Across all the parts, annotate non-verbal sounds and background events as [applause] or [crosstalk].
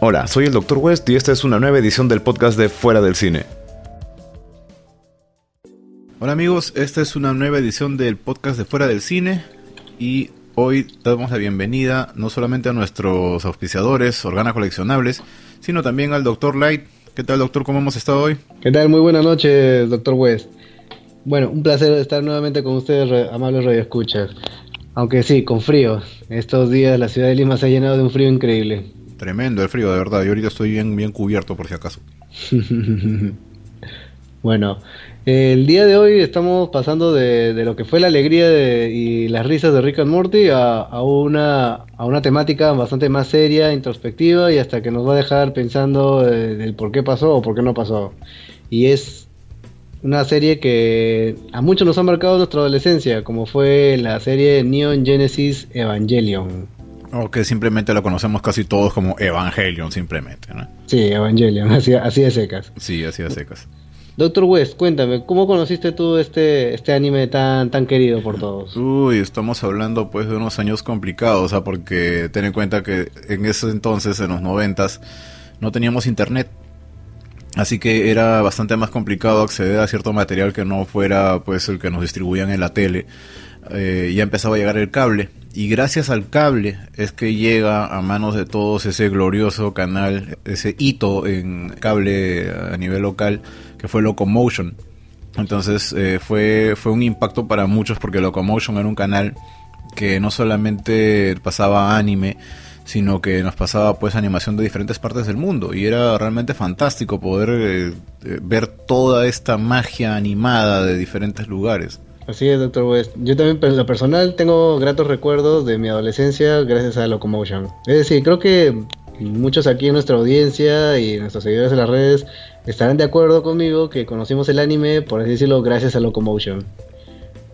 Hola, soy el Dr. West y esta es una nueva edición del podcast de Fuera del Cine. Hola amigos, esta es una nueva edición del podcast de Fuera del Cine y hoy damos la bienvenida no solamente a nuestros auspiciadores, Organa Coleccionables, sino también al Dr. Light. ¿Qué tal doctor? ¿Cómo hemos estado hoy? ¿Qué tal? Muy buenas noches, Dr. West. Bueno, un placer estar nuevamente con ustedes, amables radioescuchas. Aunque sí, con frío. Estos días la ciudad de Lima se ha llenado de un frío increíble. Tremendo el frío, de verdad. Yo ahorita estoy bien, bien cubierto por si acaso. [laughs] bueno, el día de hoy estamos pasando de, lo que fue la alegría y las risas de Rick and Morty a, una, a una temática bastante más seria, introspectiva y hasta que nos va a dejar pensando eh, del por qué pasó o por qué no pasó. Y es una serie que a muchos nos ha marcado nuestra adolescencia, como fue la serie Neon Genesis Evangelion. O que simplemente lo conocemos casi todos como Evangelion, simplemente, ¿no? Sí, Evangelion, [laughs] así, así de secas. Sí, así de secas. Doctor West, cuéntame, ¿cómo conociste tú este, este anime tan, tan querido por todos? Uy, estamos hablando pues de unos años complicados, ¿ah? porque ten en cuenta que en ese entonces, en los noventas, no teníamos internet. Así que era bastante más complicado acceder a cierto material que no fuera pues el que nos distribuían en la tele. Eh, ya empezaba a llegar el cable y gracias al cable es que llega a manos de todos ese glorioso canal, ese hito en cable a nivel local que fue Locomotion. Entonces eh, fue, fue un impacto para muchos porque Locomotion era un canal que no solamente pasaba anime, sino que nos pasaba pues animación de diferentes partes del mundo y era realmente fantástico poder eh, eh, ver toda esta magia animada de diferentes lugares. Así es, doctor West. Yo también, en lo personal, tengo gratos recuerdos de mi adolescencia gracias a Locomotion. Es decir, creo que muchos aquí en nuestra audiencia y nuestros seguidores de las redes estarán de acuerdo conmigo que conocimos el anime, por así decirlo, gracias a Locomotion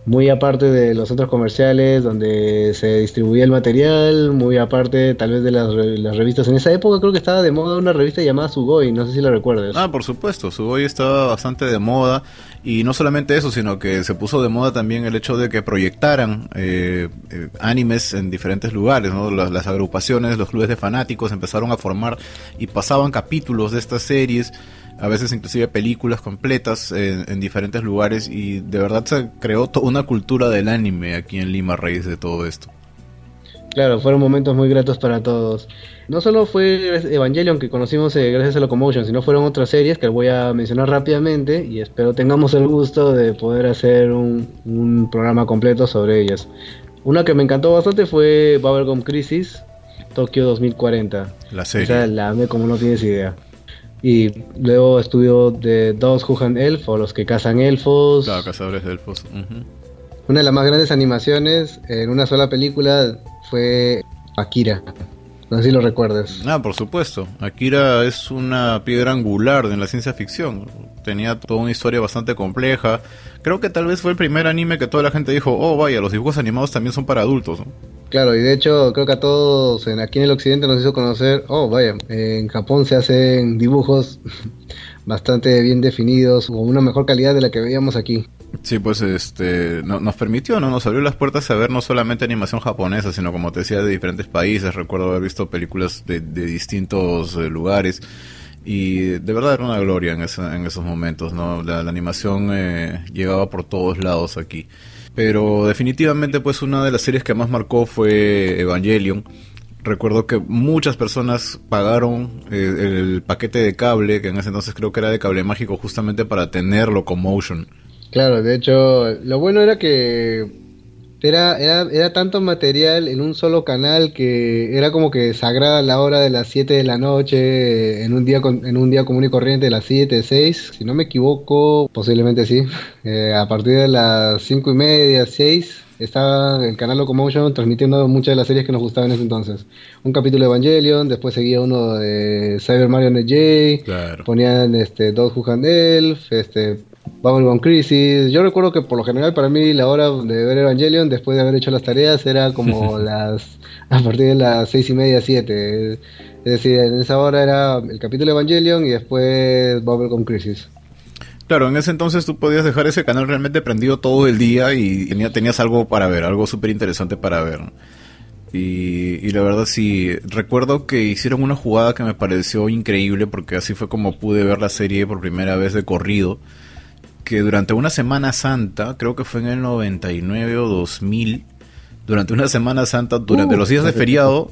muy aparte de los centros comerciales donde se distribuía el material, muy aparte tal vez de las, revistas. En esa época creo que estaba de moda una revista llamada Sugoi, no sé si la recuerdas. Ah, por supuesto, Sugoi estaba bastante de moda y no solamente eso, sino que se puso de moda también el hecho de que proyectaran eh, eh, animes en diferentes lugares, ¿no? las, las agrupaciones, los clubes de fanáticos empezaron a formar y pasaban capítulos de estas series a veces inclusive películas completas en, diferentes lugares y de verdad se creó toda una cultura del anime aquí en Lima a raíz de todo esto. Claro, fueron momentos muy gratos para todos. No solo fue Evangelion que conocimos eh, gracias a Locomotion, sino fueron otras series que voy a mencionar rápidamente y espero tengamos el gusto de poder hacer un, un programa completo sobre ellas. Una que me encantó bastante fue Bubblegum Crisis, Tokio 2040. La serie. O sea, la amé como no tienes idea. Y luego estudió de Dos Hujan Elf o los que cazan elfos. Claro, cazadores de elfos. Una de las más grandes animaciones en una sola película fue Akira. No sé si lo recuerdas. Ah, por supuesto. Akira es una piedra angular en la ciencia ficción. Tenía toda una historia bastante compleja. Creo que tal vez fue el primer anime que toda la gente dijo, oh vaya, los dibujos animados también son para adultos. Claro, y de hecho creo que a todos en, aquí en el occidente nos hizo conocer, oh vaya, en Japón se hacen dibujos [laughs] bastante bien definidos, con una mejor calidad de la que veíamos aquí. Sí, pues este nos permitió, ¿no? Nos abrió las puertas a ver no solamente animación japonesa, sino como te decía, de diferentes países. Recuerdo haber visto películas de, distintos eh, lugares. Y de verdad era una gloria en, en esos momentos, ¿no? La, animación eh, llegaba por todos lados aquí. Pero definitivamente, pues una de las series que más marcó fue Evangelion. Recuerdo que muchas personas pagaron eh, el paquete de cable, que en ese entonces creo que era de cable mágico, justamente para tener Locomotion. Claro, de hecho, lo bueno era que era, era, era tanto material en un solo canal que era como que sagrada la hora de las 7 de la noche en un día en un día común y corriente de las 7, 6, si no me equivoco, posiblemente sí. [laughs] Eh, a partir de las 5 y media, 6, estaba el canal Locomotion transmitiendo muchas de las series que nos gustaban en ese entonces. Un capítulo de Evangelion, después seguía uno de Cyber Mario J, ponían este, Dog Who Elf, este, Bubblegum Crisis. Yo recuerdo que por lo general para mí la hora de ver Evangelion después de haber hecho las tareas era como [laughs] las a partir de las seis y media, siete. Es decir, en esa hora era el capítulo de Evangelion y después Bubblegum Crisis. Claro, en ese entonces tú podías dejar ese canal realmente prendido todo el día y tenías algo para ver, algo súper interesante para ver. Y, y, la verdad sí, recuerdo que hicieron una jugada que me pareció increíble porque así fue como pude ver la serie por primera vez de corrido. Que durante una Semana Santa, creo que fue en el 99 o 2000, durante una Semana Santa, durante uh, los días de feriado,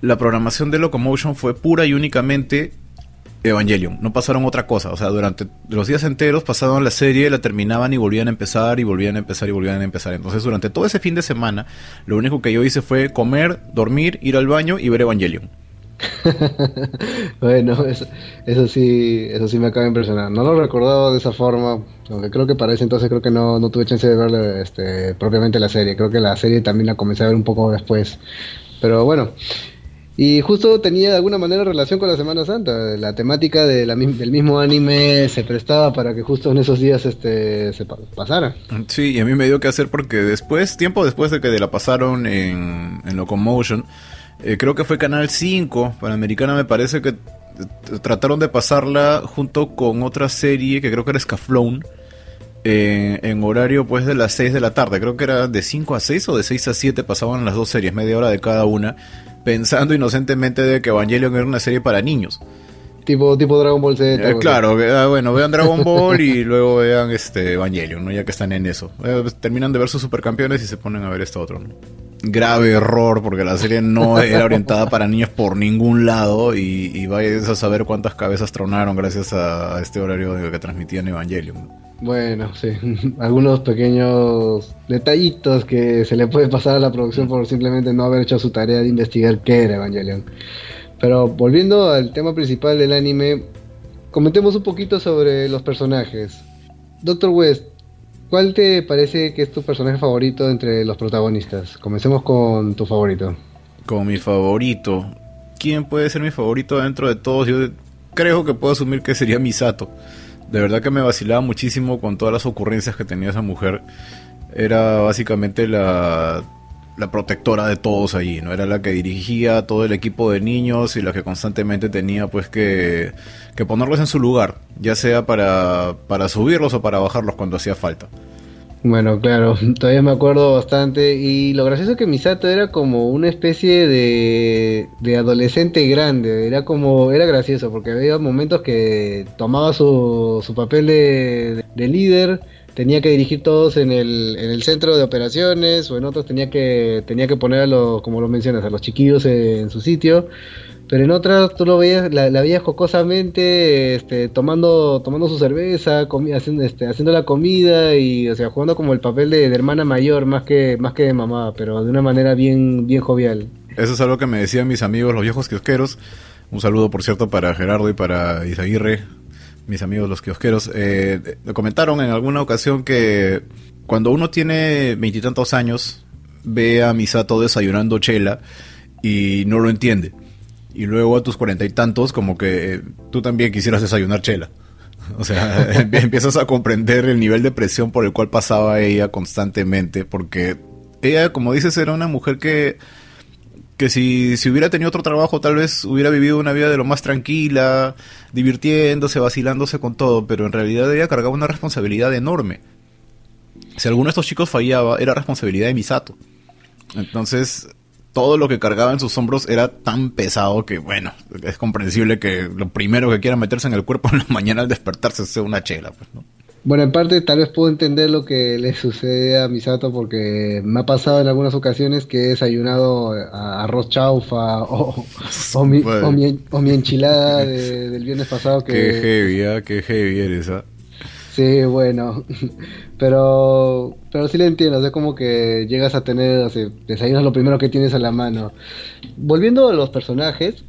la programación de Locomotion fue pura y únicamente Evangelion, no pasaron otra cosa, o sea, durante los días enteros pasaban la serie, la terminaban y volvían a empezar y volvían a empezar y volvían a empezar. Entonces, durante todo ese fin de semana, lo único que yo hice fue comer, dormir, ir al baño y ver Evangelion. [laughs] bueno, eso, eso, sí, eso sí me acaba de impresionar. No lo recordaba de esa forma, aunque creo que para ese entonces creo que no, no tuve chance de ver este, propiamente la serie. Creo que la serie también la comencé a ver un poco después. Pero bueno, y justo tenía de alguna manera relación con la Semana Santa. La temática de del mismo anime se prestaba para que justo en esos días este se pasara. Sí, y a mí me dio que hacer porque después, tiempo después de que la pasaron en, en Locomotion, eh, creo que fue Canal 5, Panamericana me parece que trataron de pasarla junto con otra serie que creo que era Scaflón. en horario pues de las 6 de la tarde, creo que era de 5 a 6 o de 6 a 7 pasaban las dos series, media hora de cada una pensando inocentemente de que Evangelion era una serie para niños. Tipo, tipo Dragon Ball Z. Eh, claro, ah, bueno, vean Dragon Ball y [laughs] luego vean este Evangelion, ¿no? Ya que están en eso. Eh, pues, terminan de ver sus supercampeones y se ponen a ver esto otro, Grave error, porque la serie no [laughs] era orientada para niños por ningún lado y, y vayas a saber cuántas cabezas tronaron gracias a, este horario que transmitían Evangelion. Bueno, sí, [laughs] algunos pequeños detallitos que se le puede pasar a la producción por simplemente no haber hecho su tarea de investigar qué era Evangelion. Pero volviendo al tema principal del anime, comentemos un poquito sobre los personajes. Doctor West, ¿cuál te parece que es tu personaje favorito entre los protagonistas? Comencemos con tu favorito. Con mi favorito. ¿Quién puede ser mi favorito dentro de todos? Yo creo que puedo asumir que sería Misato de verdad que me vacilaba muchísimo con todas las ocurrencias que tenía esa mujer. Era básicamente la, la protectora de todos allí, ¿no? Era la que dirigía todo el equipo de niños y la que constantemente tenía pues que, que ponerlos en su lugar, ya sea para, para subirlos o para bajarlos cuando hacía falta. Bueno, claro, [laughs] todavía me acuerdo bastante. Y lo gracioso es que Misato era como una especie de, de adolescente grande. Era como, era gracioso porque había momentos que tomaba su, su papel de, de líder, tenía que dirigir todos en el, en el centro de operaciones, o en otros tenía que, tenía que poner a los, como lo mencionas, a los chiquillos en su sitio pero en otras tú lo veías, la, veías jocosamente, este, tomando, tomando su cerveza, haciendo, este, haciendo la comida y, o sea, jugando como el papel de, hermana mayor más que, más que de mamá, pero de una manera bien, bien jovial. Eso es algo que me decían mis amigos, los viejos kiosqueros. Un saludo, por cierto, para Gerardo y para Isaguirre, mis amigos los kiosqueros. Eh, comentaron en alguna ocasión que cuando uno tiene veintitantos años, ve a Misato desayunando chela y no lo entiende y luego a tus cuarenta y tantos como que tú también quisieras desayunar chela. [laughs] O sea, [laughs] empiezas a comprender el nivel de presión por el cual pasaba ella constantemente, porque ella, como dices, era una mujer que, que si, si hubiera tenido otro trabajo, tal vez hubiera vivido una vida de lo más tranquila, divirtiéndose, vacilándose con todo, pero en realidad ella cargaba una responsabilidad enorme. Si alguno de estos chicos fallaba, era responsabilidad de Misato. Entonces, todo lo que cargaba en sus hombros era tan pesado que, bueno, es comprensible que lo primero que quiera meterse en el cuerpo en la mañana al despertarse sea una chela, pues, ¿no? Bueno, en parte tal vez puedo entender lo que le sucede a Misato porque me ha pasado en algunas ocasiones que he desayunado arroz chaufa o, o, mi, o, mi, enchilada del viernes pasado [laughs] que... Qué heavy, ¿eh? qué heavy eres, ¿ah? Sí, bueno, [laughs] pero pero sí le entiendo, es como que llegas a tener, o sea, desayunas lo primero que tienes a la mano. Volviendo a los personajes,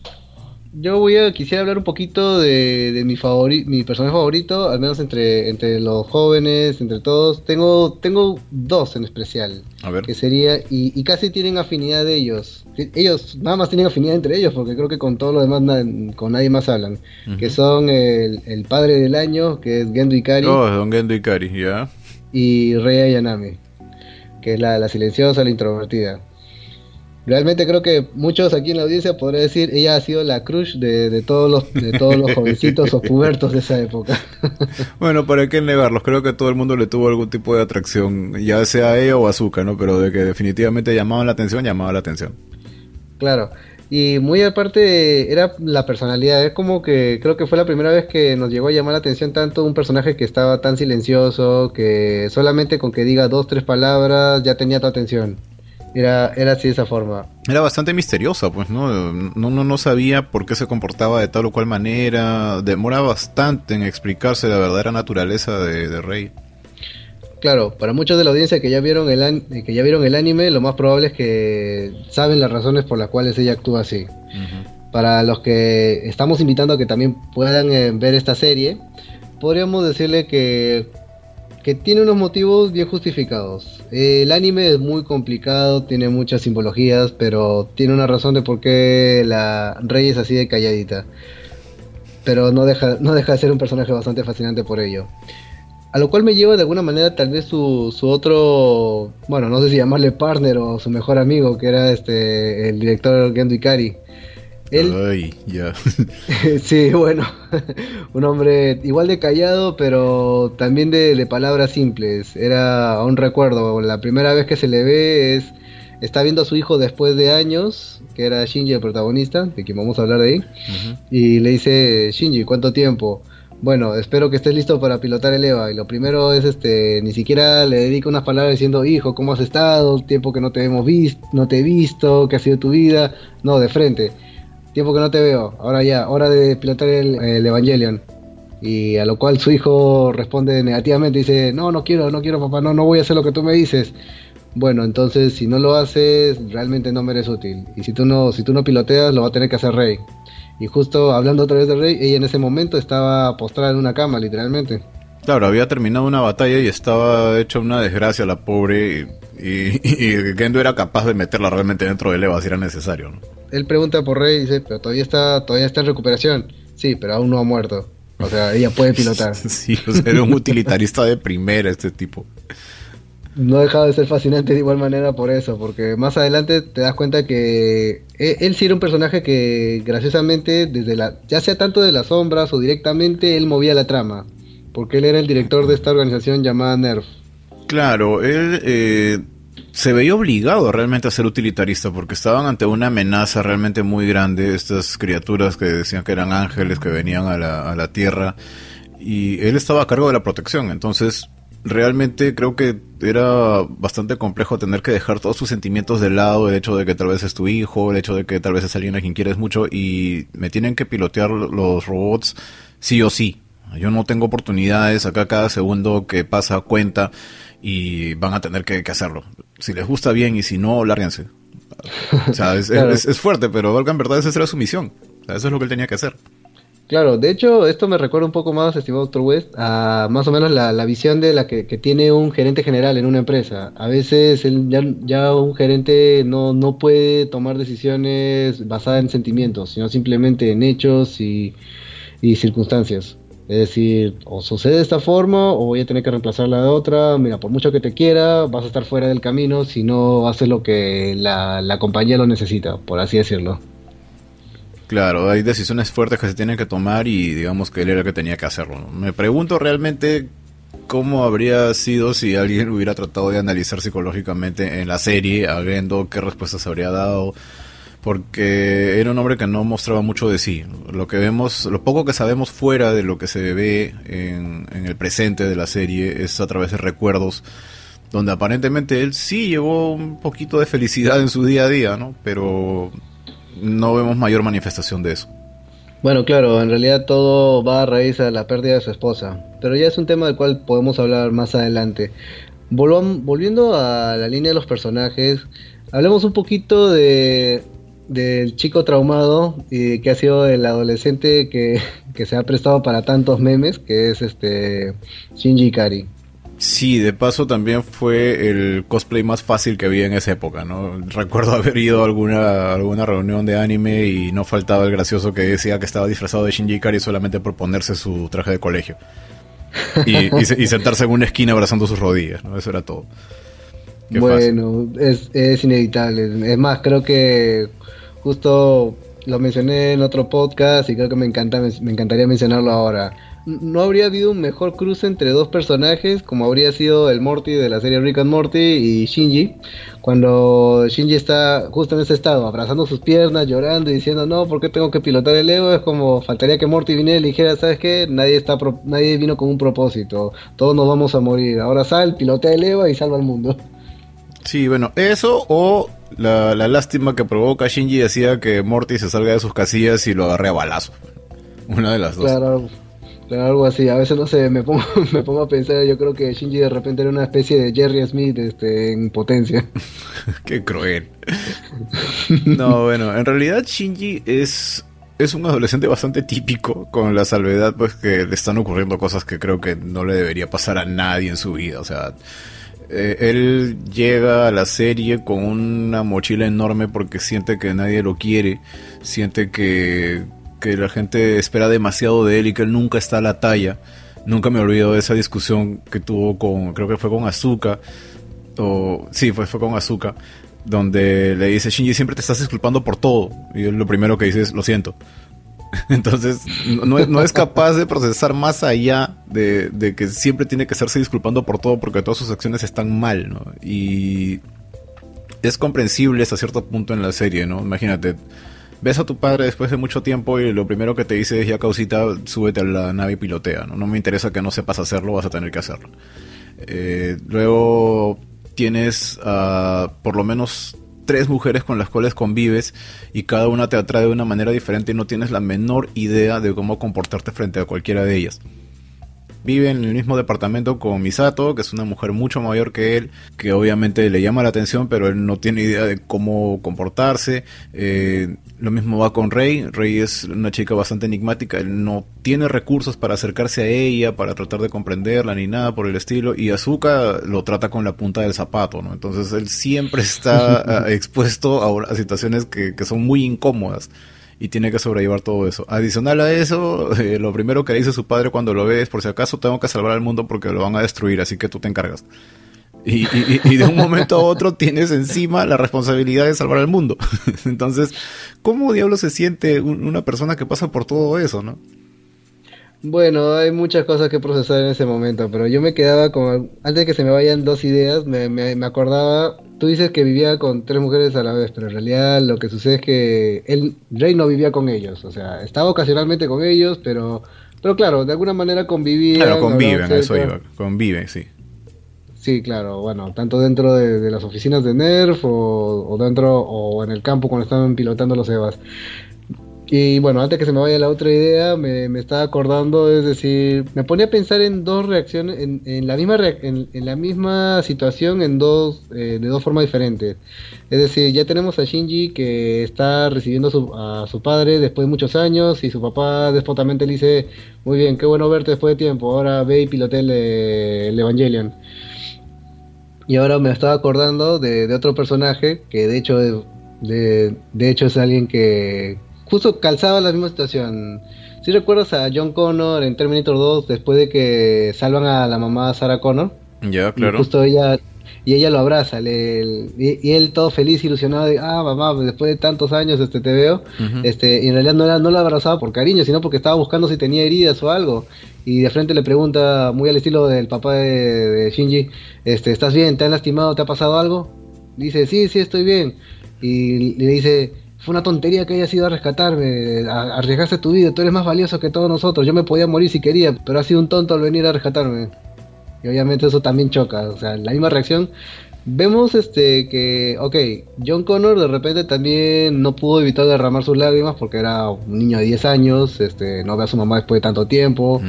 yo voy a quisiera hablar un poquito de, de mi favori, mi personaje favorito, al menos entre, entre los jóvenes, entre todos. Tengo, tengo dos en especial. A ver. Que sería, y, y casi tienen afinidad de ellos. Ellos nada más tienen afinidad entre ellos, porque creo que con todo lo demás con nadie más hablan. Que son el, el, padre del año, que es Gendo Ikari. Oh, es don Gendo Ikari, ya. Y Rei Ayanami, que es la, la silenciosa, la introvertida. Realmente creo que muchos aquí en la audiencia podrían decir, ella ha sido la crush de, todos los de todos los jovencitos o pubertos de esa época. [laughs] bueno, para qué negarlos, creo que todo el mundo le tuvo algún tipo de atracción, ya sea ella o Azúcar, ¿no? Pero de que definitivamente llamaban la atención, llamaba la atención. Claro. Y muy aparte era la personalidad, es como que creo que fue la primera vez que nos llegó a llamar la atención tanto un personaje que estaba tan silencioso, que solamente con que diga dos, tres palabras ya tenía tu atención. Era, era así de esa forma. Era bastante misteriosa, pues, ¿no? No, no, no sabía por qué se comportaba de tal o cual manera. Demora bastante en explicarse la verdadera naturaleza de, Rey. Claro, para muchos de la audiencia que ya vieron el que ya vieron el anime, lo más probable es que saben las razones por las cuales ella actúa así. Para los que estamos invitando a que también puedan eh, ver esta serie, podríamos decirle que que tiene unos motivos bien justificados. el anime es muy complicado, tiene muchas simbologías, pero tiene una razón de por qué la Rey es así de calladita. Pero no deja, no deja de ser un personaje bastante fascinante por ello. A lo cual me lleva de alguna manera tal vez su, su otro, bueno, no sé si llamarle partner o su mejor amigo, que era este el director Gendo Ikari. Ay, ya. [laughs] sí, bueno, [laughs] un hombre igual de callado, pero también de, palabras simples. Era un recuerdo, la primera vez que se le ve es, está viendo a su hijo después de años, que era Shinji el protagonista, de quien vamos a hablar de ahí, y le dice, Shinji, ¿cuánto tiempo? Bueno, espero que estés listo para pilotar el EVA. Y lo primero es, este, ni siquiera le dedica unas palabras diciendo, hijo, ¿cómo has estado? Tiempo que no te hemos visto, no te he visto, ¿qué ha sido tu vida? No, de frente tiempo que no te veo, ahora ya, hora de pilotar el, Evangelion. Y a lo cual su hijo responde negativamente, dice, no, no quiero, no quiero papá, no, no voy a hacer lo que tú me dices. Bueno, entonces si no lo haces, realmente no me eres útil. Y si tú no, si tú no piloteas, lo va a tener que hacer Rey. Y justo hablando otra vez de Rey, ella en ese momento estaba postrada en una cama, literalmente. Claro, había terminado una batalla y estaba hecha una desgracia la pobre y, y, Gendo era capaz de meterla realmente dentro del EVA si era necesario. ¿no? él pregunta por Rey y dice, pero todavía está, todavía está en recuperación. Sí, pero aún no ha muerto. O sea, ella puede pilotar. [laughs] sí, o sea, era un utilitarista de primera este tipo. No ha dejado de ser fascinante de igual manera por eso, porque más adelante te das cuenta que él, él, sí era un personaje que graciosamente, desde la, ya sea tanto de las sombras o directamente, él movía la trama, porque él era el director de esta organización llamada NERF. Claro, él eh, se veía obligado realmente a ser utilitarista porque estaban ante una amenaza realmente muy grande, estas criaturas que decían que eran ángeles que venían a la, a la Tierra y él estaba a cargo de la protección, entonces realmente creo que era bastante complejo tener que dejar todos sus sentimientos de lado, el hecho de que tal vez es tu hijo, el hecho de que tal vez es alguien a quien quieres mucho y me tienen que pilotear los robots sí o sí. Yo no tengo oportunidades, acá cada segundo que pasa cuenta y van a tener que, hacerlo. Si les gusta bien y si no, lárguense. O sea, es, fuerte, pero en verdad esa era su misión. eso es lo que él tenía que hacer. Claro, de hecho, esto me recuerda un poco más, estimado Dr. West, a más o menos la, visión de la que, tiene un gerente general en una empresa. A veces ya, un gerente no, no puede tomar decisiones basadas en sentimientos, sino simplemente en hechos y circunstancias. Es decir, o sucede de esta forma o voy a tener que reemplazarla de otra. Mira, por mucho que te quiera, vas a estar fuera del camino si no haces lo que la, compañía lo necesita, por así decirlo. Claro, hay decisiones fuertes que se tienen que tomar y digamos que él era el que tenía que hacerlo. Me pregunto realmente cómo habría sido si alguien hubiera tratado de analizar psicológicamente en la serie, viendo qué respuestas habría dado porque era un hombre que no mostraba mucho de sí. Lo que vemos, lo poco que sabemos fuera de lo que se ve en, el presente de la serie es a través de recuerdos, donde aparentemente él sí llevó un poquito de felicidad en su día a día, ¿no? Pero no vemos mayor manifestación de eso. Bueno, claro, en realidad todo va a raíz de la pérdida de su esposa, pero ya es un tema del cual podemos hablar más adelante. volviendo a la línea de los personajes, hablemos un poquito de del chico traumado y que ha sido el adolescente que, se ha prestado para tantos memes, que es este Shinji Kari. Sí, de paso también fue el cosplay más fácil que había en esa época, ¿no? Recuerdo haber ido a alguna, alguna reunión de anime y no faltaba el gracioso que decía que estaba disfrazado de Shinji Kari solamente por ponerse su traje de colegio. Y, y sentarse en una esquina abrazando sus rodillas, ¿no? Eso era todo. bueno, es, es inevitable. Es más, creo que justo lo mencioné en otro podcast y creo que me encanta me encantaría mencionarlo ahora. No habría habido un mejor cruce entre dos personajes como habría sido el Morty de la serie Rick and Morty y Shinji. Cuando Shinji está justo en ese estado, abrazando sus piernas, llorando y diciendo, no, ¿por qué tengo que pilotar el Evo? Es como, faltaría que Morty viniera y dijera, ¿sabes qué? Nadie, está nadie vino con un propósito, todos nos vamos a morir. Ahora sal, pilotea el Evo y salva al mundo. Sí, bueno, eso o la, lástima que provoca Shinji decía que Morty se salga de sus casillas y lo agarre a balazo. Una de las dos. Claro, claro, algo así. A veces no sé, me pongo, [laughs] me pongo a pensar, yo creo que Shinji de repente era una especie de Jerry Smith este, en potencia. [laughs] Qué cruel. no, bueno, en realidad Shinji es es un adolescente bastante típico, con la salvedad pues que le están ocurriendo cosas que creo que no le debería pasar a nadie en su vida. O sea, eh, él llega a la serie con una mochila enorme porque siente que nadie lo quiere, siente que, la gente espera demasiado de él y que él nunca está a la talla. Nunca me olvido de esa discusión que tuvo con, creo que fue con Azuka, o sí, fue, fue con Azuka, donde le dice, Shinji, siempre te estás disculpando por todo. Y él lo primero que dice es, lo siento. [laughs] Entonces, no, es capaz de procesar más allá de, que siempre tiene que estarse disculpando por todo porque todas sus acciones están mal, ¿no? Y es comprensible hasta cierto punto en la serie, ¿no? Imagínate, ves a tu padre después de mucho tiempo y lo primero que te dice es ya causita, súbete a la nave y pilotea, ¿no? No me interesa que no sepas hacerlo, vas a tener que hacerlo. Eh, luego tienes por lo menos tres mujeres con las cuales convives y cada una te atrae de una manera diferente y no tienes la menor idea de cómo comportarte frente a cualquiera de ellas vive en el mismo departamento con Misato, que es una mujer mucho mayor que él, que obviamente le llama la atención, pero él no tiene idea de cómo comportarse. Eh, lo mismo va con Rey. Rey es una chica bastante enigmática, él no tiene recursos para acercarse a ella, para tratar de comprenderla, ni nada por el estilo. Y Azuka lo trata con la punta del zapato, ¿no? Entonces él siempre está [laughs] expuesto a, situaciones que, que son muy incómodas y tiene que sobrellevar todo eso. Adicional a eso, eh, lo primero que dice su padre cuando lo ve es, por si acaso tengo que salvar al mundo porque lo van a destruir, así que tú te encargas. Y, de un momento a otro tienes encima la responsabilidad de salvar al mundo. [laughs] Entonces, ¿cómo diablo se siente una persona que pasa por todo eso, no? Bueno, hay muchas cosas que procesar en ese momento, pero yo me quedaba con, antes de que se me vayan dos ideas, me, me, acordaba, tú dices que vivía con tres mujeres a la vez, pero en realidad lo que sucede es que él, Rey no vivía con ellos, o sea, estaba ocasionalmente con ellos, pero, pero claro, de alguna manera convivía. Claro, conviven, eso iba, conviven, sí. Sí, claro, bueno, tanto dentro de, las oficinas de Nerf o, dentro o en el campo cuando estaban pilotando los EVAs. Y bueno, antes que se me vaya la otra idea, me, estaba acordando, es decir, me ponía a pensar en dos reacciones, en, la, misma en, la misma situación en dos, eh, de dos formas diferentes. Es decir, ya tenemos a Shinji que está recibiendo a su, a su padre después de muchos años y su papá despotamente le dice, muy bien, qué bueno verte después de tiempo, ahora ve y pilote el, Evangelion. Y ahora me estaba acordando de, de otro personaje que de hecho, de, de hecho es alguien que justo calzaba la misma situación. Si recuerdas a John Connor en Terminator 2 después de que salvan a la mamá Sarah Connor. Ya, claro. Y justo ella y ella lo abraza, y, él todo feliz, ilusionado de, ah, mamá, después de tantos años este te veo, este, y en realidad no, era, no la abrazaba por cariño, sino porque estaba buscando si tenía heridas o algo, y de frente le pregunta, muy al estilo del papá de, Shinji, este, ¿estás bien? ¿Te han lastimado? ¿Te ha pasado algo? Dice, sí, sí, estoy bien, y le dice, fue una tontería que hayas ido a rescatarme, arriesgaste tu vida, tú eres más valioso que todos nosotros, yo me podía morir si quería, pero has sido un tonto al venir a rescatarme. Y obviamente eso también choca, o sea, la misma reacción Vemos este que, ok, John Connor de repente también no pudo evitar derramar sus lágrimas porque era un niño de 10 años, este, no ve a su mamá después de tanto tiempo,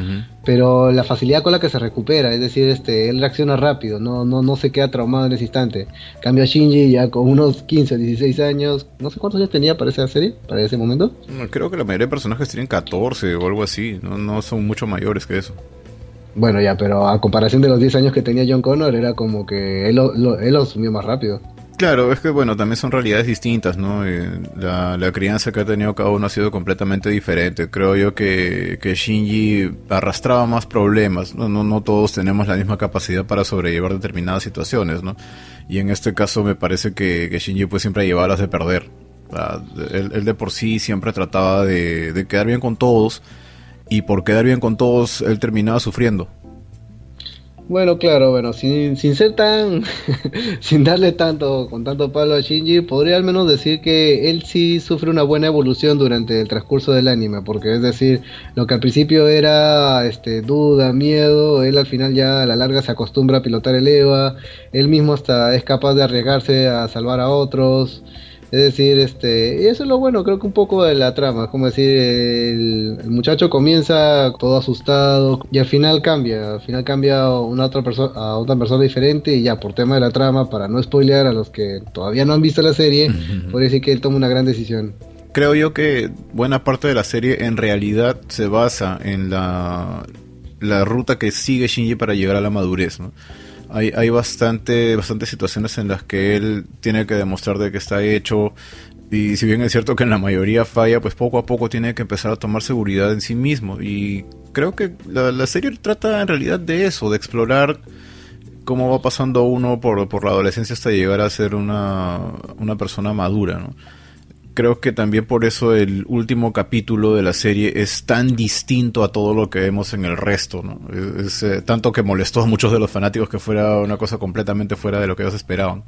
pero la facilidad con la que se recupera, es decir, este, él reacciona rápido, no, no, no se queda traumado en ese instante. Cambio a Shinji ya con unos 15 o 16 años, no sé cuántos años tenía para esa serie, para ese momento. Creo que la mayoría de personajes tienen 14 o algo así, no, no son mucho mayores que eso. Bueno, ya, pero a comparación de los 10 años que tenía John Connor, era como que él lo, lo asumió más rápido. Claro, es que bueno, también son realidades distintas, ¿no? Eh, la, crianza que ha tenido cada uno ha sido completamente diferente. Creo yo que, Shinji arrastraba más problemas. No, no, todos tenemos la misma capacidad para sobrellevar determinadas situaciones, ¿no? Y en este caso me parece que, Shinji pues siempre llevaba las de perder. él, de por sí siempre trataba de quedar bien con todos y por quedar bien con todos él terminaba sufriendo. Bueno, claro, bueno, sin, sin ser tan, [laughs] sin darle tanto, con tanto palo a Shinji, podría al menos decir que él sí sufre una buena evolución durante el transcurso del anime, porque es decir, lo que al principio era este, duda, miedo, él al final ya a la larga se acostumbra a pilotar el EVA, él mismo hasta es capaz de arriesgarse a salvar a otros, es decir, este, eso es lo bueno, creo que un poco de la trama, como decir, el, muchacho comienza todo asustado y al final cambia, al final cambia una otra persona a otra persona diferente y ya por tema de la trama, para no spoilear a los que todavía no han visto la serie, [laughs] podría decir que él toma una gran decisión. Creo yo que buena parte de la serie en realidad se basa en la, la ruta que sigue Shinji para llegar a la madurez, ¿no? Hay, hay bastante, bastantes situaciones en las que él tiene que demostrar de que está hecho y si bien es cierto que en la mayoría falla, pues poco a poco tiene que empezar a tomar seguridad en sí mismo y creo que la, la serie trata en realidad de eso, de explorar cómo va pasando uno por, por la adolescencia hasta llegar a ser una, una persona madura, ¿no? Creo que también por eso el último capítulo de la serie es tan distinto a todo lo que vemos en el resto, ¿no? Es, eh, tanto que molestó a muchos de los fanáticos que fuera una cosa completamente fuera de lo que ellos esperaban.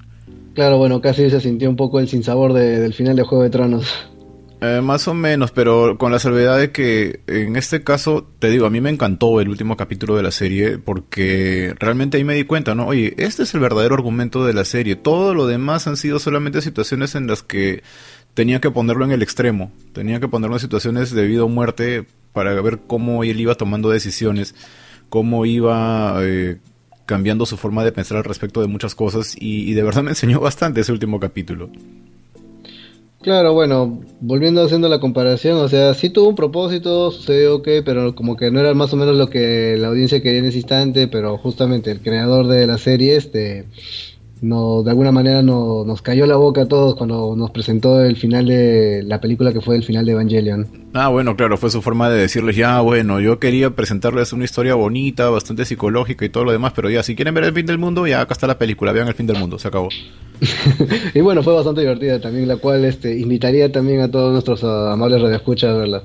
Claro, bueno, casi se sintió un poco el sinsabor de, del final de Juego de Tronos. Eh, más o menos, pero con la salvedad de que en este caso, te digo, a mí me encantó el último capítulo de la serie porque realmente ahí me di cuenta, ¿no? Oye, este es el verdadero argumento de la serie. Todo lo demás han sido solamente situaciones en las que tenía que ponerlo en el extremo, tenía que ponerlo en situaciones de vida o muerte para ver cómo él iba tomando decisiones, cómo iba eh, cambiando su forma de pensar al respecto de muchas cosas y, de verdad me enseñó bastante ese último capítulo. Claro, bueno, volviendo haciendo la comparación, o sea, sí tuvo un propósito, sucedió que, pero como que no era más o menos lo que la audiencia quería en ese instante, pero justamente el creador de la serie, este, no, de alguna manera no, nos cayó la boca a todos cuando nos presentó el final de la película que fue el final de Evangelion. Ah, bueno, claro, fue su forma de decirles, ya, bueno, yo quería presentarles una historia bonita, bastante psicológica y todo lo demás, pero ya, si quieren ver el fin del mundo, ya acá está la película, vean el fin del mundo, se acabó. [laughs] y bueno, fue bastante divertida también, la cual este, invitaría también a todos nuestros uh, amables radioescuchas a verla.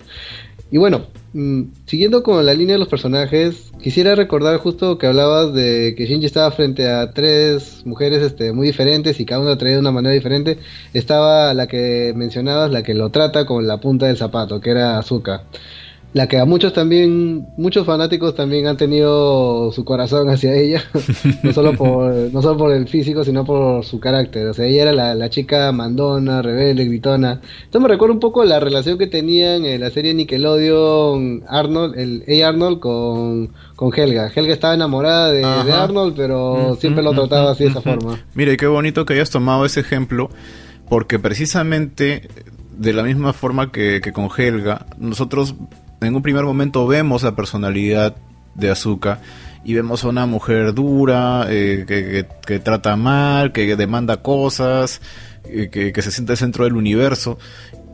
Y bueno, mm, siguiendo con la línea de los personajes, quisiera recordar justo que hablabas de que Shinji estaba frente a tres mujeres este, muy diferentes y cada una traía de una manera diferente. Estaba la que mencionabas, la que lo trata con la punta del zapato, que era Azuka la que a muchos también, muchos fanáticos también han tenido su corazón hacia ella, [laughs] no solo por, no solo por el físico, sino por su carácter. O sea, ella era la, la chica mandona, rebelde, gritona. Esto me recuerda un poco la relación que tenían en la serie Nickelodeon Arnold, el A. Arnold con, con Helga. Helga estaba enamorada de, Arnold, pero siempre lo trataba así de esa forma. Mira, y qué bonito que hayas tomado ese ejemplo, porque precisamente de la misma forma que, que con Helga, nosotros en un primer momento vemos la personalidad de Azuka y vemos a una mujer dura, eh, que, trata mal, que demanda cosas, eh, que, que, se siente centro del universo.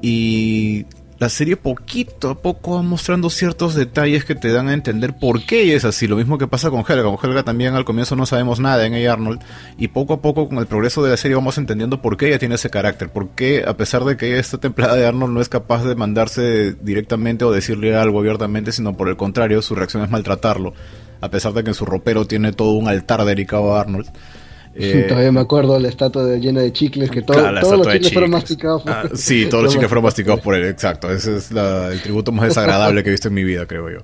Y la serie poquito a poco va mostrando ciertos detalles que te dan a entender por qué ella es así. Lo mismo que pasa con Helga. Con Helga también al comienzo no sabemos nada en ella Arnold. Y poco a poco con el progreso de la serie vamos entendiendo por qué ella tiene ese carácter. Por qué a pesar de que ella está templada de Arnold no es capaz de mandarse directamente o decirle algo abiertamente, sino por el contrario su reacción es maltratarlo. A pesar de que en su ropero tiene todo un altar dedicado a Arnold. Eh, [laughs] todavía me acuerdo la estatua de, llena de chicles, que todos los chicles, fueron masticados. Ah, sí, todos los chicles fueron masticados por él, exacto. Ese es el tributo más desagradable que he visto en mi vida, creo yo.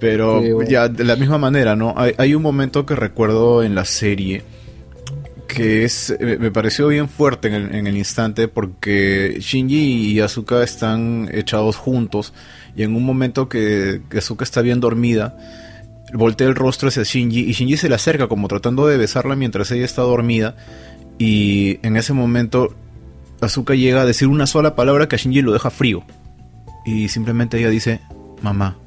Pero ya, de la misma manera, ¿no? Hay, un momento que recuerdo en la serie que es me pareció bien fuerte en el, en el instante porque Shinji y Asuka están echados juntos y en un momento que, que Asuka está bien dormida voltea el rostro hacia Shinji y Shinji se le acerca como tratando de besarla mientras ella está dormida y en ese momento Azuka llega a decir una sola palabra que a Shinji lo deja frío y simplemente ella dice mamá.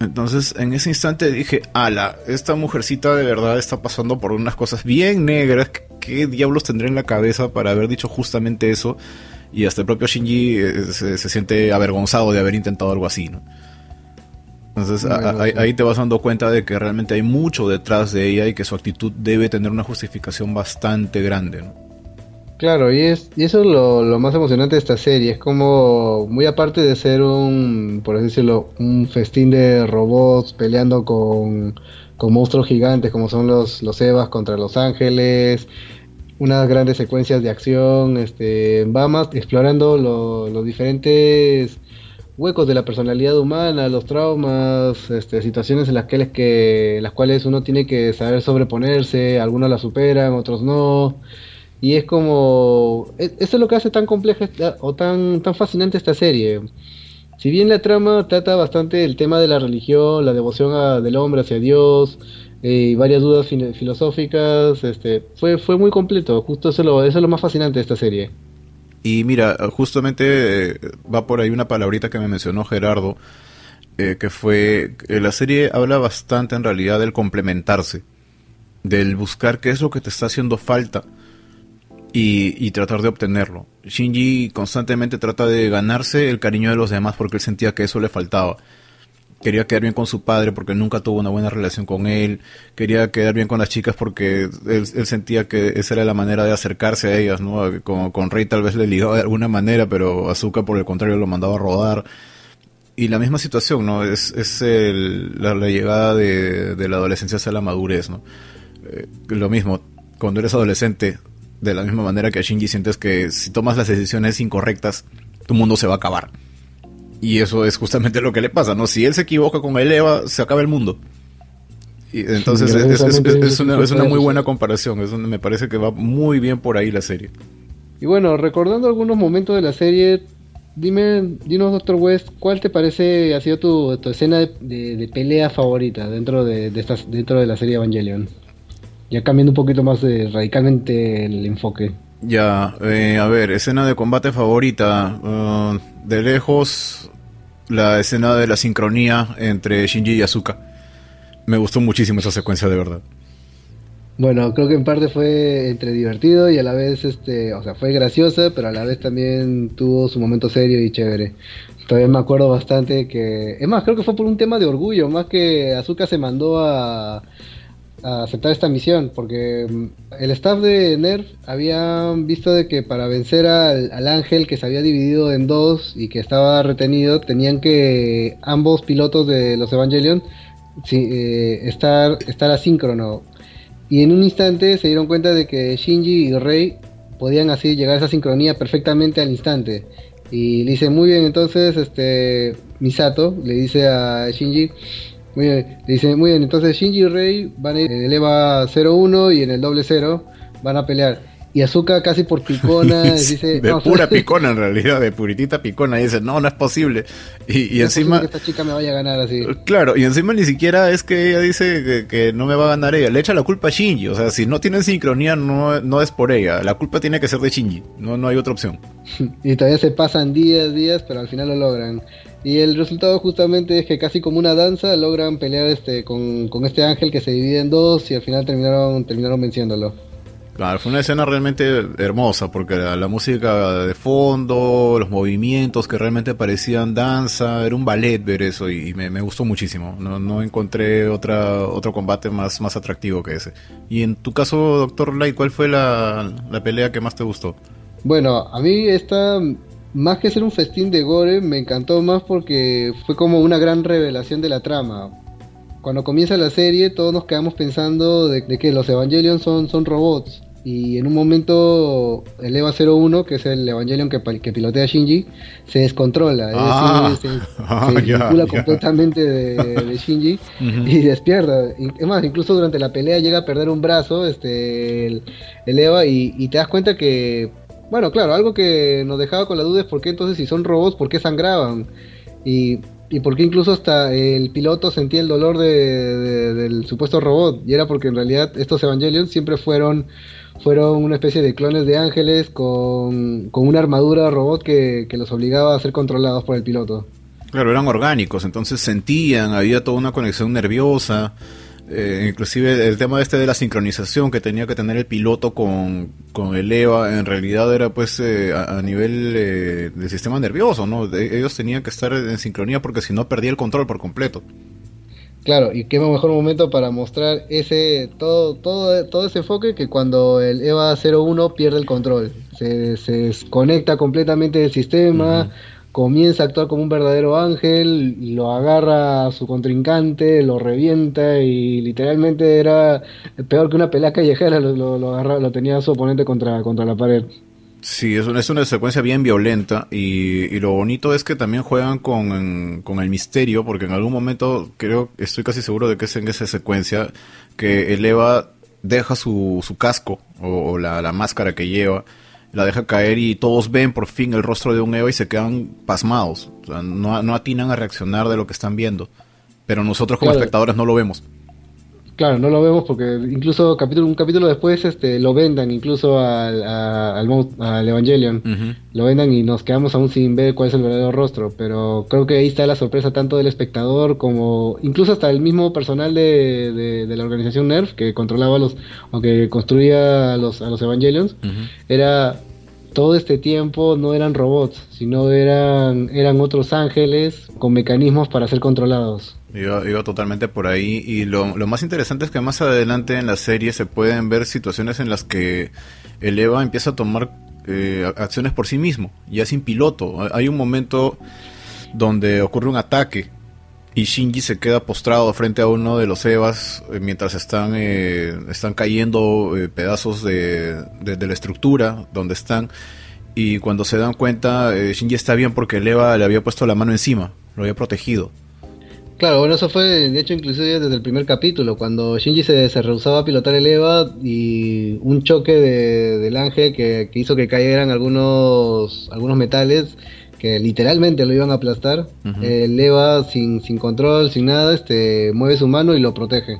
Entonces en ese instante dije, ala, esta mujercita de verdad está pasando por unas cosas bien negras qué diablos tendré en la cabeza para haber dicho justamente eso y hasta el propio Shinji eh, se, siente avergonzado de haber intentado algo así, ¿no? Entonces ahí, te vas dando cuenta de que realmente hay mucho detrás de ella y que su actitud debe tener una justificación bastante grande, ¿no? Claro, y, es, y eso es lo, más emocionante de esta serie. Es como, muy aparte de ser un, por así decirlo, un festín de robots peleando con, con monstruos gigantes como son los, los Evas contra los Ángeles, unas grandes secuencias de acción, este, va más explorando los diferentes huecos de la personalidad humana, los traumas, este, situaciones en las, que, las cuales uno tiene que saber sobreponerse, algunos la superan, otros no. Y es como... E, eso es lo que hace tan compleja o tan, tan fascinante esta serie. Si bien la trama trata bastante el tema de la religión, la devoción del hombre hacia Dios, eh, y varias dudas filosóficas. Este, fue, fue muy completo, justo eso, lo, eso es lo más fascinante de esta serie. Y mira, justamente eh, va por ahí una palabrita que me mencionó Gerardo, eh, que fue, la serie habla bastante en realidad del complementarse, del buscar qué es lo que te está haciendo falta y, y, tratar de obtenerlo. Shinji constantemente trata de ganarse el cariño de los demás porque él sentía que eso le faltaba quería quedar bien con su padre porque nunca tuvo una buena relación con él, quería quedar bien con las chicas porque él, sentía que esa era la manera de acercarse a ellas, ¿no? Con, Rey tal vez le ligaba de alguna manera, pero Azuka por el contrario lo mandaba a rodar. Y la misma situación, ¿no? Es, es la, llegada de, la adolescencia hacia la madurez, ¿no? Eh, lo mismo, cuando eres adolescente, de la misma manera que Shinji sientes que si tomas las decisiones incorrectas, tu mundo se va a acabar y eso es justamente lo que le pasa, ¿no? Si él se equivoca con el EVA, se acaba el mundo. Y entonces es, una, muy buena comparación, es donde me parece que va muy bien por ahí la serie. Y bueno, recordando algunos momentos de la serie, dime, dinos Doctor West, ¿cuál te parece ha sido tu, escena de, pelea favorita dentro de, dentro de la serie Evangelion? Ya cambiando un poquito más de, radicalmente el enfoque. Ya, eh, a ver, escena de combate favorita. Uh, de lejos, la escena de la sincronía entre Shinji y Asuka. Me gustó muchísimo esa secuencia, de verdad. Bueno, creo que en parte fue entre divertido y a la vez, este, o sea, fue graciosa, pero a la vez también tuvo su momento serio y chévere. Todavía me acuerdo bastante que, es más, creo que fue por un tema de orgullo, más que Asuka se mandó a, a aceptar esta misión, porque mm, el staff de NERF había visto de que para vencer al, ángel que se había dividido en dos y que estaba retenido, tenían que ambos pilotos de los Evangelion eh, estar, estar asíncrono. Y en un instante se dieron cuenta de que Shinji y Rei podían así llegar a esa sincronía perfectamente al instante. Y le dice, muy bien, entonces, este, Misato le dice a Shinji, muy bien, dice, muy bien, entonces Shinji y Rei van a ir en el EVA 01 y en el doble 0 van a pelear. Y Azuka casi por picona [laughs] dice... de pura [laughs] picona en realidad, de puritita picona, y dice, no, no es posible. Y, encima... que esta chica me vaya a ganar así. Claro, y encima ni siquiera es que ella dice que, no me va a ganar ella, le echa la culpa a Shinji, o sea, si no tienen sincronía no, no es por ella, la culpa tiene que ser de Shinji, no, no hay otra opción. [laughs] y todavía se pasan días, días, pero al final lo logran. Y el resultado justamente es que casi como una danza logran pelear este con, este ángel que se divide en dos y al final terminaron, terminaron venciéndolo. Claro, fue una escena realmente hermosa porque la, música de fondo, los movimientos que realmente parecían danza, era un ballet ver eso y, me, gustó muchísimo. No, encontré otra, otro combate más, más atractivo que ese. Y en tu caso, Doctor Light, ¿cuál fue la, la pelea que más te gustó? Bueno, a mí esta más que ser un festín de gore, me encantó más porque fue como una gran revelación de la trama. Cuando comienza la serie, todos nos quedamos pensando de, que los Evangelion son, son robots. Y en un momento, el EVA 01, que es el Evangelion que, que pilotea Shinji, se descontrola. Es ah, [laughs] se, ah, completamente de, Shinji [laughs] y despierta. Es más, incluso durante la pelea llega a perder un brazo este, el, Eva y, y te das cuenta que bueno, claro, algo que nos dejaba con la duda es por qué entonces si son robots, por qué sangraban. Y, y por qué incluso hasta el piloto sentía el dolor de, del supuesto robot. Y era porque en realidad estos Evangelions siempre fueron, fueron una especie de clones de ángeles con, con una armadura robot que, que los obligaba a ser controlados por el piloto. Claro, eran orgánicos, entonces sentían, había toda una conexión nerviosa Eh, inclusive el tema este de la sincronización que tenía que tener el piloto con, con el EVA, en realidad era pues eh, a, nivel eh, del sistema nervioso, ¿no? ellos tenían que estar en sincronía porque si no perdía el control por completo. Claro, y qué mejor momento para mostrar ese todo todo todo ese enfoque que cuando el EVA 01 pierde el control, se, se desconecta completamente del sistema, comienza a actuar como un verdadero ángel, lo agarra a su contrincante, lo revienta y literalmente era peor que una pelea callejera, lo, lo, lo tenía a su oponente contra, contra la pared. Sí, es una, es una secuencia bien violenta y, y, lo bonito es que también juegan con, con, el misterio, porque en algún momento creo, estoy casi seguro de que es en esa secuencia que el Eva deja su, su casco o, la, la, máscara que lleva, la deja caer y todos ven por fin el rostro de un Eva y se quedan pasmados, o sea, no, no atinan a reaccionar de lo que están viendo, pero nosotros como espectadores no lo vemos. Claro, no lo vemos porque incluso capítulo, un capítulo después este, lo vendan incluso al, al, Evangelion. Lo vendan y nos quedamos aún sin ver cuál es el verdadero rostro. Pero creo que ahí está la sorpresa tanto del espectador como incluso hasta el mismo personal de, de, la organización NERF que controlaba los, o que construía a los, a los Evangelions. Era todo este tiempo no eran robots, sino eran, eran otros ángeles con mecanismos para ser controlados. Iba, totalmente por ahí y lo, más interesante es que más adelante en la serie se pueden ver situaciones en las que el Eva empieza a tomar eh, acciones por sí mismo, ya sin piloto. Hay un momento donde ocurre un ataque y Shinji se queda postrado frente a uno de los Evas eh, mientras están, eh, están cayendo pedazos de, de, la estructura donde están y cuando se dan cuenta Shinji está bien porque el Eva le había puesto la mano encima, lo había protegido. Claro, bueno, eso fue de hecho inclusive desde el primer capítulo, cuando Shinji se, se rehusaba a pilotar el EVA y un choque del ángel que, hizo que cayeran algunos, algunos metales que literalmente lo iban a aplastar. El EVA sin, sin control, sin nada, este mueve su mano y lo protege.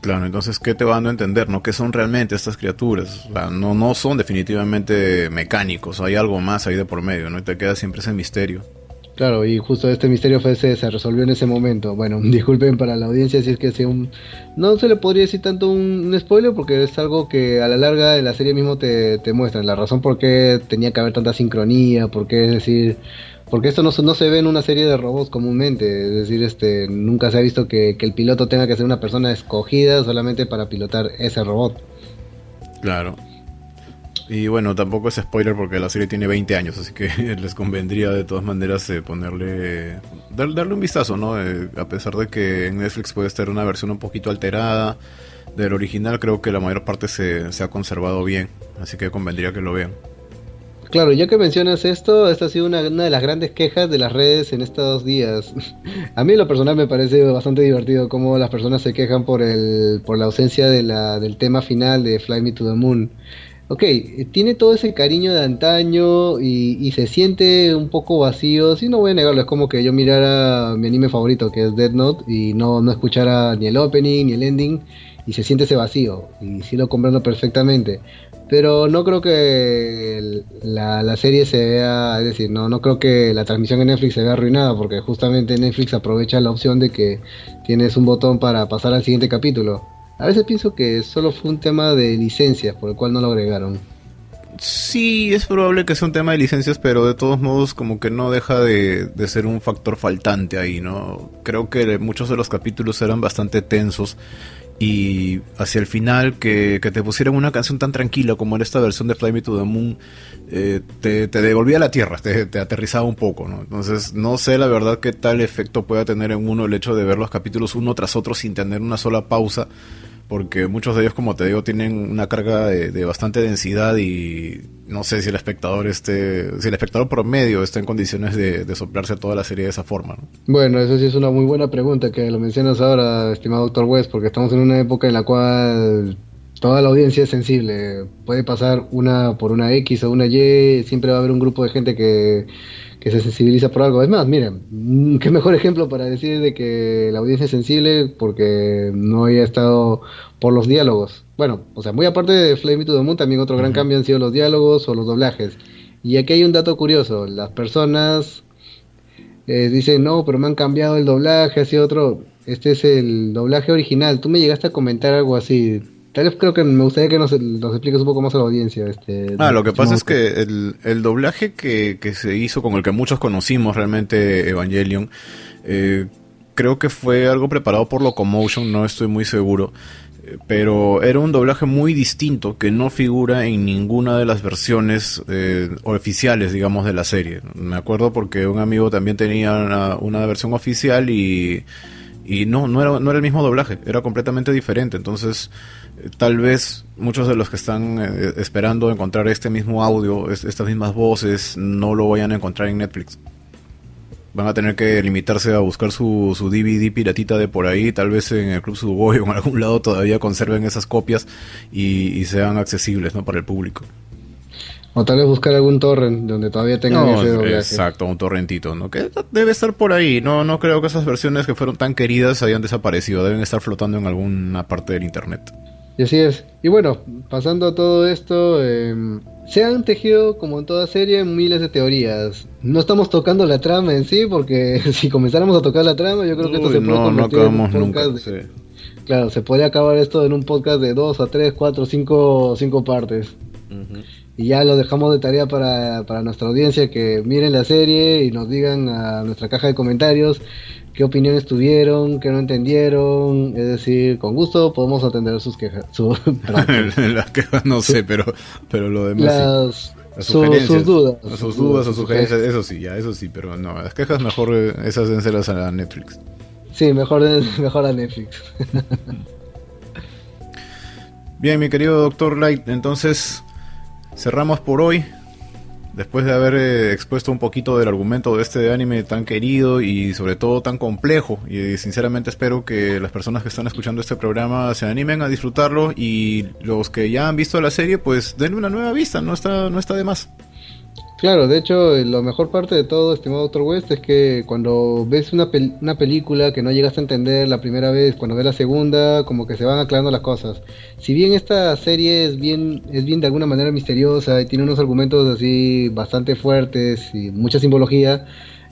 Claro, entonces, ¿qué te van a entender? ¿No? ¿Qué son realmente estas criaturas? no, no son definitivamente mecánicos, hay algo más ahí de por medio, ¿no? Y te queda siempre ese misterio. Claro, y justo este misterio fue se, se, resolvió en ese momento. Bueno, [laughs] disculpen para la audiencia si es que un... No se le podría decir tanto un, spoiler porque es algo que a la larga de la serie mismo te, te muestran. La razón por qué tenía que haber tanta sincronía, por qué es decir... Porque esto no, no se ve en una serie de robots comúnmente. Es decir, este nunca se ha visto que, que el piloto tenga que ser una persona escogida solamente para pilotar ese robot. Claro. Y bueno, tampoco es spoiler porque la serie tiene 20 años, así que [laughs] les convendría de todas maneras eh, ponerle. darle un vistazo, ¿no? Eh, a pesar de que en Netflix puede estar una versión un poquito alterada del original, creo que la mayor parte se, se ha conservado bien, así que convendría que lo vean. Claro, ya que mencionas esto, esta ha sido una, una, de las grandes quejas de las redes en estos días. [laughs] A mí lo personal me parece bastante divertido cómo las personas se quejan por, el, por la ausencia de la, del tema final de Fly Me to the Moon ok, tiene todo ese cariño de antaño y, se siente un poco vacío. Sí, no voy a negarlo, es como que yo mirara mi anime favorito, que es Dead Note, y no, no escuchara ni el opening ni el ending, y se siente ese vacío. Y sí lo comprendo perfectamente. Pero no creo que la, la, serie se vea, es decir, no, no creo que la transmisión en Netflix se vea arruinada, porque justamente Netflix aprovecha la opción de que tienes un botón para pasar al siguiente capítulo. A veces pienso que solo fue un tema de licencias por el cual no lo agregaron. Sí, es probable que sea un tema de licencias, pero de todos modos como que no deja de, ser un factor faltante ahí, ¿no? Creo que muchos de los capítulos eran bastante tensos y hacia el final que, te pusieran una canción tan tranquila como en esta versión de Fly Me to the Moon eh, te, devolvía a la tierra, te, te, aterrizaba un poco, ¿no? Entonces no sé la verdad qué tal efecto pueda tener en uno el hecho de ver los capítulos uno tras otro sin tener una sola pausa porque muchos de ellos, como te digo, tienen una carga de, bastante densidad y no sé si el espectador esté, si el espectador promedio está en condiciones de, soplarse toda la serie de esa forma. Bueno, eso sí es una muy buena pregunta que lo mencionas ahora, estimado doctor West, porque estamos en una época en la cual toda la audiencia es sensible. Puede pasar una por una X o una Y, siempre va a haber un grupo de gente que que se sensibiliza por algo. Es más, miren, mm, qué mejor ejemplo para decir de que la audiencia es sensible porque no haya estado por los diálogos. Bueno, o sea, muy aparte de Flame to the Moon, también otro gran cambio han sido los diálogos o los doblajes. Y aquí hay un dato curioso, las personas eh, dicen, no, pero me han cambiado el doblaje, así otro. Este es el doblaje original. Tú me llegaste a comentar algo así. Tal vez creo que me gustaría que nos, expliques un poco más a la audiencia. Este, ah, lo que pasa es que el, doblaje que, se hizo, con el que muchos conocimos realmente Evangelion, eh, creo que fue algo preparado por Locomotion, no estoy muy seguro pero era un doblaje muy distinto que no figura en ninguna de las versiones eh, oficiales, digamos, de la serie. Me acuerdo porque un amigo también tenía una, versión oficial y, y no, no era, no era el mismo doblaje, era completamente diferente. Entonces, eh, tal vez muchos de los que están eh, esperando encontrar este mismo audio, estas mismas voces, no lo vayan a encontrar en Netflix van a tener que limitarse a buscar su, su DVD piratita de por ahí, tal vez en el Club Suboy o en algún lado todavía conserven esas copias y, sean accesibles ¿no? para el público. O tal vez buscar algún torrent donde todavía tengan ese doblaje. Exacto, un torrentito, ¿no? Que debe estar por ahí. No, no creo que esas versiones que fueron tan queridas hayan desaparecido. Deben estar flotando en alguna parte del internet. Y así es. Y bueno, pasando a todo esto, em, se han tejido, como en toda serie, miles de teorías. No estamos tocando la trama en sí, porque [laughs] si comenzáramos a tocar la trama, yo creo que esto se puede convertir en un podcast. Nunca, Claro, se podría acabar esto en un podcast de dos a tres, cuatro, cinco, cinco partes. Y ya lo dejamos de tarea para, para nuestra audiencia que miren la serie y nos digan a nuestra caja de comentarios qué opiniones tuvieron, qué no entendieron, es decir, con gusto podemos atender sus quejas. Las [laughs] [laughs] quejas no sé, pero, pero lo demás... Las, sus dudas. Sus dudas o sugerencias, eso sí, ya, eso sí, pero no, las quejas mejor eh, esas denselas a Netflix. Sí, mejor, [laughs] mejor a Netflix. Bien, mi querido Doctor Light, entonces cerramos por hoy después de haber eh, expuesto un poquito del argumento de este anime tan querido y sobre todo tan complejo, y sinceramente espero que las personas que están escuchando este programa se animen a disfrutarlo y los que ya han visto la serie pues denle una nueva vista, no está, no está de más. Claro, de hecho, la mejor parte de todo, estimado Doctor West, es que cuando ves una, una película que no llegas a entender la primera vez, cuando ves la segunda, como que se van aclarando las cosas. Si bien esta serie es bien, es bien de alguna manera misteriosa y tiene unos argumentos así bastante fuertes y mucha simbología,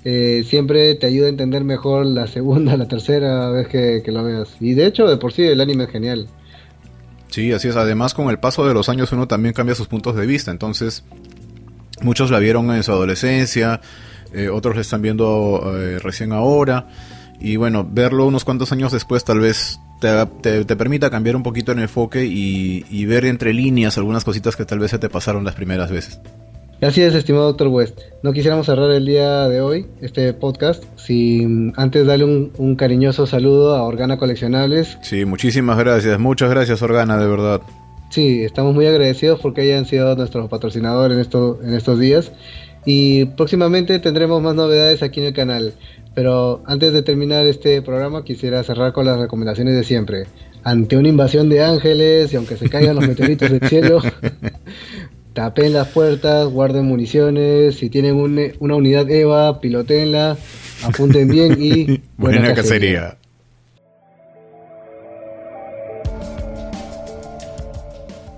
eh, siempre te ayuda a entender mejor la segunda, la tercera vez que, que lo veas. Y de hecho, de por sí, el anime es genial. Sí, así es. Además, con el paso de los años uno también cambia sus puntos de vista. Entonces, Muchos la vieron en su adolescencia, eh, otros la están viendo eh, recién ahora. Y bueno, verlo unos cuantos años después tal vez te, permita cambiar un poquito el enfoque y, y, ver entre líneas algunas cositas que tal vez se te pasaron las primeras veces. Así es, estimado Doctor West. No quisiéramos cerrar el día de hoy, este podcast, sin antes darle un, un, cariñoso saludo a Organa Coleccionables. Sí, muchísimas gracias, muchas gracias Organa, de verdad. Sí, estamos muy agradecidos porque hayan sido nuestros patrocinadores en, esto, en estos días. Y próximamente tendremos más novedades aquí en el canal. Pero antes de terminar este programa quisiera cerrar con las recomendaciones de siempre. Ante una invasión de ángeles y aunque se caigan los meteoritos del cielo, [laughs] tapen las puertas, guarden municiones, si tienen una unidad EVA, pilotenla, apunten bien y [laughs] buena, cacería.